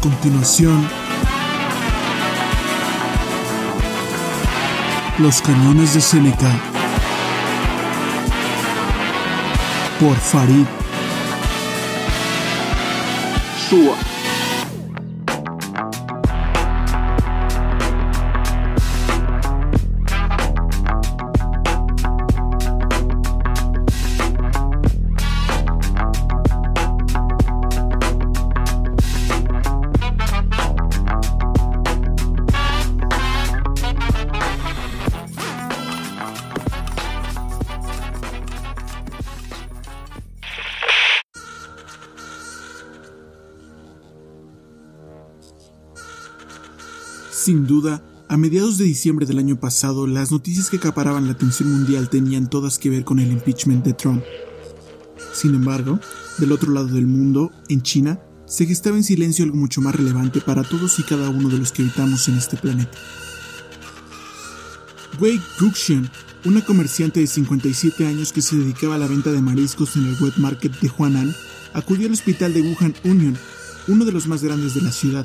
continuación, Los cañones de Seneca por Farid Shua. Sin duda, a mediados de diciembre del año pasado, las noticias que acaparaban la atención mundial tenían todas que ver con el impeachment de Trump. Sin embargo, del otro lado del mundo, en China, se gestaba en silencio algo mucho más relevante para todos y cada uno de los que habitamos en este planeta. Wei Guxian, una comerciante de 57 años que se dedicaba a la venta de mariscos en el wet market de Huanan, acudió al hospital de Wuhan Union, uno de los más grandes de la ciudad,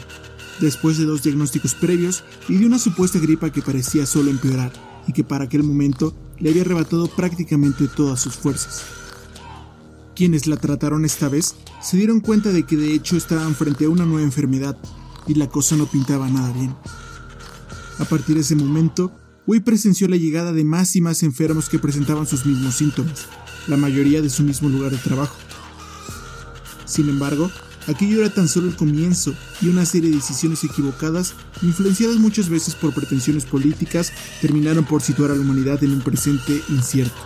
después de dos diagnósticos previos y de una supuesta gripa que parecía solo empeorar y que para aquel momento le había arrebatado prácticamente todas sus fuerzas. Quienes la trataron esta vez se dieron cuenta de que de hecho estaban frente a una nueva enfermedad y la cosa no pintaba nada bien. A partir de ese momento, Wei presenció la llegada de más y más enfermos que presentaban sus mismos síntomas, la mayoría de su mismo lugar de trabajo. Sin embargo, Aquello era tan solo el comienzo y una serie de decisiones equivocadas, influenciadas muchas veces por pretensiones políticas, terminaron por situar a la humanidad en un presente incierto.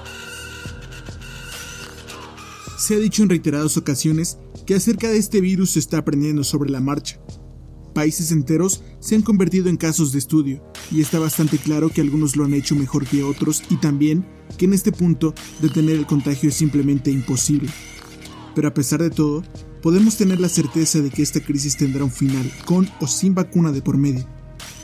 Se ha dicho en reiteradas ocasiones que acerca de este virus se está aprendiendo sobre la marcha. Países enteros se han convertido en casos de estudio, y está bastante claro que algunos lo han hecho mejor que otros y también que en este punto detener el contagio es simplemente imposible. Pero a pesar de todo, podemos tener la certeza de que esta crisis tendrá un final, con o sin vacuna de por medio.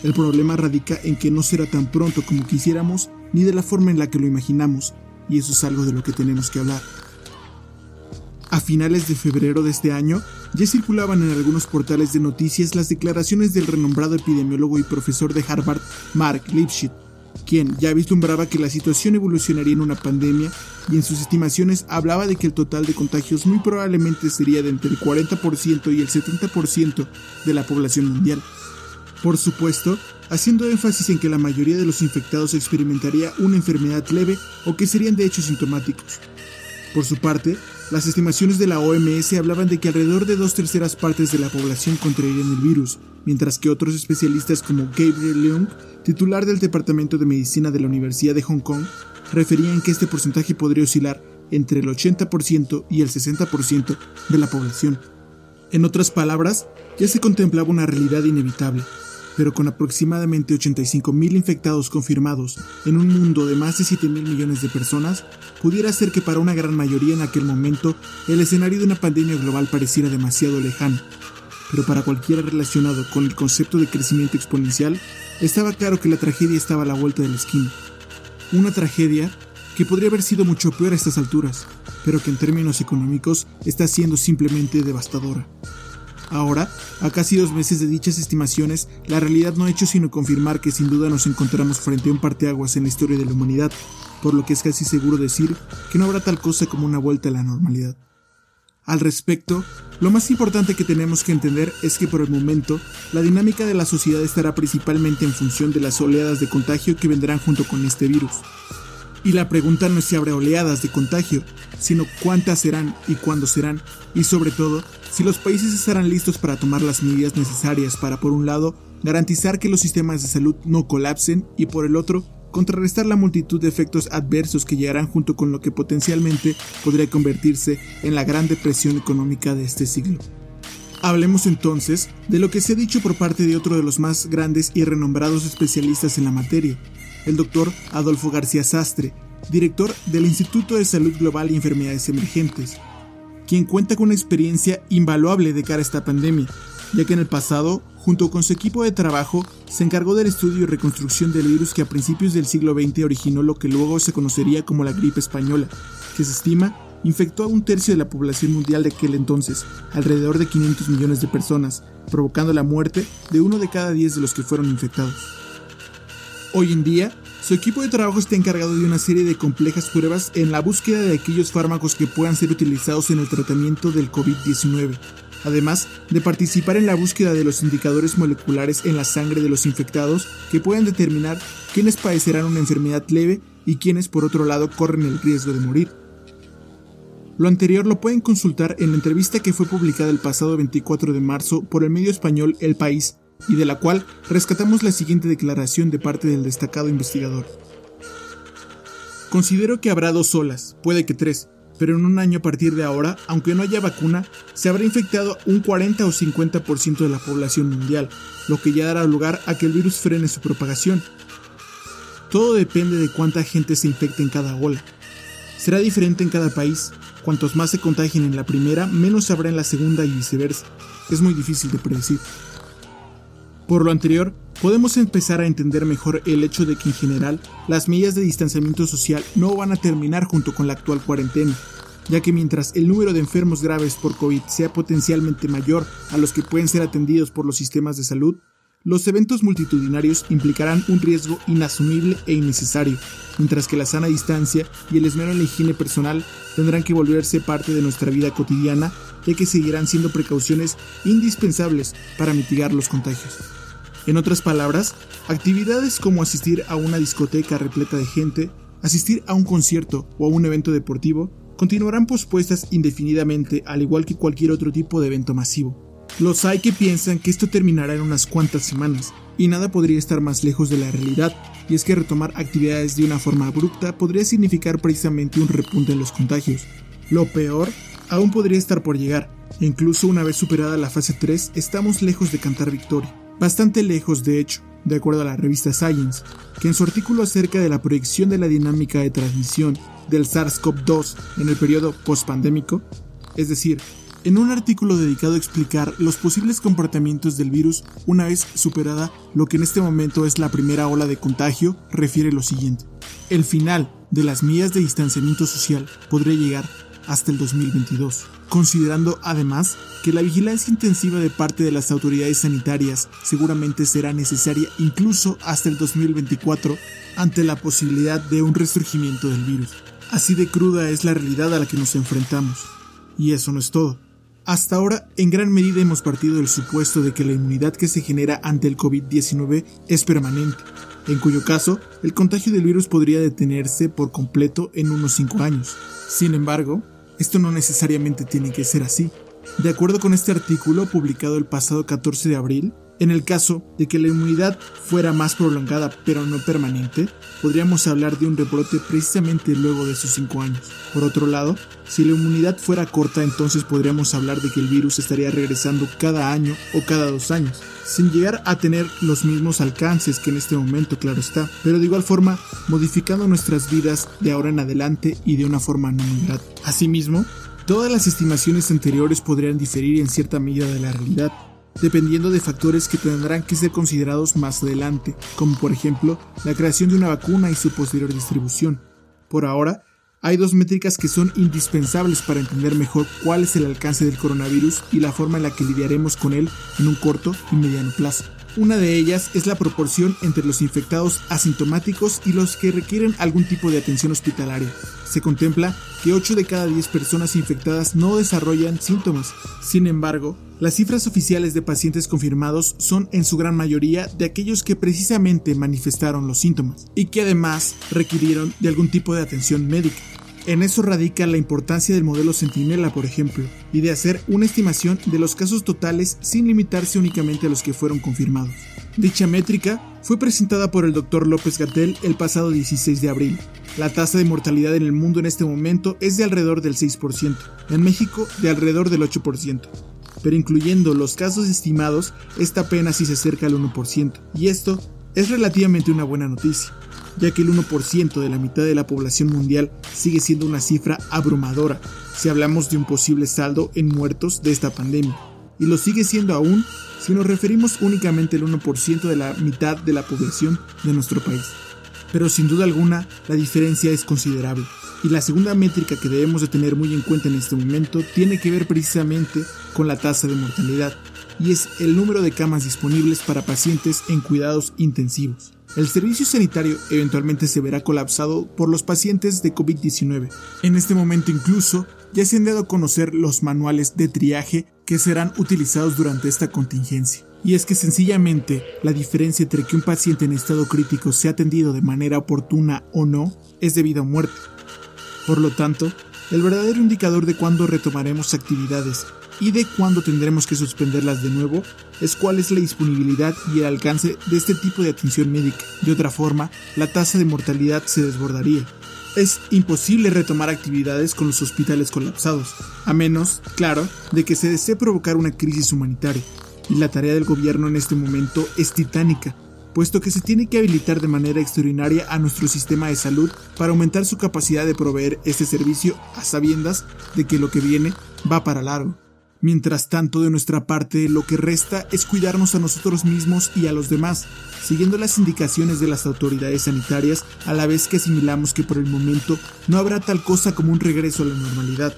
El problema radica en que no será tan pronto como quisiéramos ni de la forma en la que lo imaginamos, y eso es algo de lo que tenemos que hablar. A finales de febrero de este año, ya circulaban en algunos portales de noticias las declaraciones del renombrado epidemiólogo y profesor de Harvard, Mark Lipschitz, quien ya vislumbraba que la situación evolucionaría en una pandemia y en sus estimaciones hablaba de que el total de contagios muy probablemente sería de entre el 40% y el 70% de la población mundial. Por supuesto, haciendo énfasis en que la mayoría de los infectados experimentaría una enfermedad leve o que serían de hecho sintomáticos. Por su parte, las estimaciones de la OMS hablaban de que alrededor de dos terceras partes de la población contraerían el virus, mientras que otros especialistas como Gabriel Leung, titular del Departamento de Medicina de la Universidad de Hong Kong, referían que este porcentaje podría oscilar entre el 80% y el 60% de la población. En otras palabras, ya se contemplaba una realidad inevitable, pero con aproximadamente 85.000 infectados confirmados en un mundo de más de 7.000 millones de personas, pudiera ser que para una gran mayoría en aquel momento el escenario de una pandemia global pareciera demasiado lejano. Pero para cualquiera relacionado con el concepto de crecimiento exponencial, estaba claro que la tragedia estaba a la vuelta de la esquina. Una tragedia que podría haber sido mucho peor a estas alturas, pero que en términos económicos está siendo simplemente devastadora. Ahora, a casi dos meses de dichas estimaciones, la realidad no ha hecho sino confirmar que sin duda nos encontramos frente a un parteaguas en la historia de la humanidad, por lo que es casi seguro decir que no habrá tal cosa como una vuelta a la normalidad. Al respecto, lo más importante que tenemos que entender es que por el momento, la dinámica de la sociedad estará principalmente en función de las oleadas de contagio que vendrán junto con este virus. Y la pregunta no es si habrá oleadas de contagio, sino cuántas serán y cuándo serán, y sobre todo, si los países estarán listos para tomar las medidas necesarias para, por un lado, garantizar que los sistemas de salud no colapsen y, por el otro, contrarrestar la multitud de efectos adversos que llegarán junto con lo que potencialmente podría convertirse en la gran depresión económica de este siglo. Hablemos entonces de lo que se ha dicho por parte de otro de los más grandes y renombrados especialistas en la materia, el doctor Adolfo García Sastre, director del Instituto de Salud Global y Enfermedades Emergentes, quien cuenta con una experiencia invaluable de cara a esta pandemia, ya que en el pasado, junto con su equipo de trabajo, se encargó del estudio y reconstrucción del virus que a principios del siglo XX originó lo que luego se conocería como la gripe española, que se estima infectó a un tercio de la población mundial de aquel entonces, alrededor de 500 millones de personas, provocando la muerte de uno de cada 10 de los que fueron infectados. Hoy en día, su equipo de trabajo está encargado de una serie de complejas pruebas en la búsqueda de aquellos fármacos que puedan ser utilizados en el tratamiento del COVID-19, además de participar en la búsqueda de los indicadores moleculares en la sangre de los infectados que puedan determinar quiénes padecerán una enfermedad leve y quienes por otro lado corren el riesgo de morir. Lo anterior lo pueden consultar en la entrevista que fue publicada el pasado 24 de marzo por el medio español El País y de la cual rescatamos la siguiente declaración de parte del destacado investigador. Considero que habrá dos olas, puede que tres, pero en un año a partir de ahora, aunque no haya vacuna, se habrá infectado un 40 o 50% de la población mundial, lo que ya dará lugar a que el virus frene su propagación. Todo depende de cuánta gente se infecte en cada ola. Será diferente en cada país. Cuantos más se contagien en la primera, menos habrá en la segunda y viceversa. Es muy difícil de predecir. Por lo anterior, podemos empezar a entender mejor el hecho de que en general las medidas de distanciamiento social no van a terminar junto con la actual cuarentena, ya que mientras el número de enfermos graves por COVID sea potencialmente mayor a los que pueden ser atendidos por los sistemas de salud, los eventos multitudinarios implicarán un riesgo inasumible e innecesario, mientras que la sana distancia y el esmero en la higiene personal tendrán que volverse parte de nuestra vida cotidiana, ya que seguirán siendo precauciones indispensables para mitigar los contagios. En otras palabras, actividades como asistir a una discoteca repleta de gente, asistir a un concierto o a un evento deportivo continuarán pospuestas indefinidamente al igual que cualquier otro tipo de evento masivo. Los hay que piensan que esto terminará en unas cuantas semanas, y nada podría estar más lejos de la realidad, y es que retomar actividades de una forma abrupta podría significar precisamente un repunte en los contagios. Lo peor aún podría estar por llegar, e incluso una vez superada la fase 3 estamos lejos de cantar victoria. Bastante lejos, de hecho, de acuerdo a la revista Science, que en su artículo acerca de la proyección de la dinámica de transmisión del SARS-CoV-2 en el periodo postpandémico, es decir, en un artículo dedicado a explicar los posibles comportamientos del virus una vez superada lo que en este momento es la primera ola de contagio, refiere lo siguiente. El final de las medidas de distanciamiento social podría llegar hasta el 2022, considerando además que la vigilancia intensiva de parte de las autoridades sanitarias seguramente será necesaria incluso hasta el 2024 ante la posibilidad de un resurgimiento del virus. Así de cruda es la realidad a la que nos enfrentamos. Y eso no es todo. Hasta ahora, en gran medida hemos partido del supuesto de que la inmunidad que se genera ante el COVID-19 es permanente, en cuyo caso, el contagio del virus podría detenerse por completo en unos 5 años. Sin embargo, esto no necesariamente tiene que ser así. De acuerdo con este artículo publicado el pasado 14 de abril, en el caso de que la inmunidad fuera más prolongada pero no permanente, podríamos hablar de un rebrote precisamente luego de esos 5 años. Por otro lado, si la inmunidad fuera corta, entonces podríamos hablar de que el virus estaría regresando cada año o cada dos años, sin llegar a tener los mismos alcances que en este momento, claro está, pero de igual forma modificando nuestras vidas de ahora en adelante y de una forma no muy. Asimismo, todas las estimaciones anteriores podrían diferir en cierta medida de la realidad, dependiendo de factores que tendrán que ser considerados más adelante, como por ejemplo la creación de una vacuna y su posterior distribución. Por ahora, hay dos métricas que son indispensables para entender mejor cuál es el alcance del coronavirus y la forma en la que lidiaremos con él en un corto y mediano plazo. Una de ellas es la proporción entre los infectados asintomáticos y los que requieren algún tipo de atención hospitalaria. Se contempla que 8 de cada 10 personas infectadas no desarrollan síntomas. Sin embargo, las cifras oficiales de pacientes confirmados son en su gran mayoría de aquellos que precisamente manifestaron los síntomas y que además requirieron de algún tipo de atención médica. En eso radica la importancia del modelo Centinela, por ejemplo, y de hacer una estimación de los casos totales sin limitarse únicamente a los que fueron confirmados. Dicha métrica fue presentada por el Dr. López Gatel el pasado 16 de abril. La tasa de mortalidad en el mundo en este momento es de alrededor del 6%, en México de alrededor del 8%, pero incluyendo los casos estimados, esta apenas si se acerca al 1%, y esto es relativamente una buena noticia ya que el 1% de la mitad de la población mundial sigue siendo una cifra abrumadora si hablamos de un posible saldo en muertos de esta pandemia, y lo sigue siendo aún si nos referimos únicamente al 1% de la mitad de la población de nuestro país. Pero sin duda alguna, la diferencia es considerable. Y la segunda métrica que debemos de tener muy en cuenta en este momento tiene que ver precisamente con la tasa de mortalidad, y es el número de camas disponibles para pacientes en cuidados intensivos. El servicio sanitario eventualmente se verá colapsado por los pacientes de COVID-19. En este momento incluso ya se han dado a conocer los manuales de triaje que serán utilizados durante esta contingencia. Y es que sencillamente la diferencia entre que un paciente en estado crítico sea atendido de manera oportuna o no es debido a muerte. Por lo tanto, el verdadero indicador de cuándo retomaremos actividades y de cuándo tendremos que suspenderlas de nuevo es cuál es la disponibilidad y el alcance de este tipo de atención médica. De otra forma, la tasa de mortalidad se desbordaría. Es imposible retomar actividades con los hospitales colapsados, a menos, claro, de que se desee provocar una crisis humanitaria. Y la tarea del gobierno en este momento es titánica, puesto que se tiene que habilitar de manera extraordinaria a nuestro sistema de salud para aumentar su capacidad de proveer este servicio a sabiendas de que lo que viene va para largo. Mientras tanto, de nuestra parte, lo que resta es cuidarnos a nosotros mismos y a los demás, siguiendo las indicaciones de las autoridades sanitarias, a la vez que asimilamos que por el momento no habrá tal cosa como un regreso a la normalidad.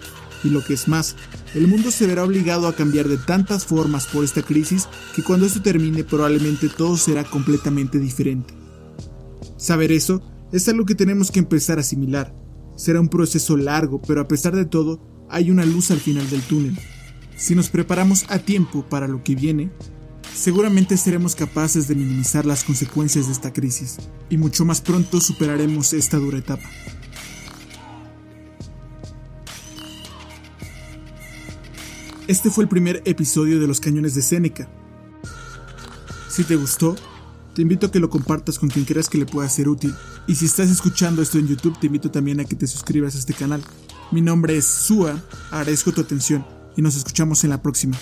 Y lo que es más, el mundo se verá obligado a cambiar de tantas formas por esta crisis que cuando esto termine probablemente todo será completamente diferente. Saber eso es algo que tenemos que empezar a asimilar. Será un proceso largo, pero a pesar de todo, hay una luz al final del túnel. Si nos preparamos a tiempo para lo que viene, seguramente seremos capaces de minimizar las consecuencias de esta crisis y mucho más pronto superaremos esta dura etapa. Este fue el primer episodio de Los Cañones de Seneca. Si te gustó, te invito a que lo compartas con quien creas que le pueda ser útil. Y si estás escuchando esto en YouTube, te invito también a que te suscribas a este canal. Mi nombre es Sua, agradezco tu atención y nos escuchamos en la próxima.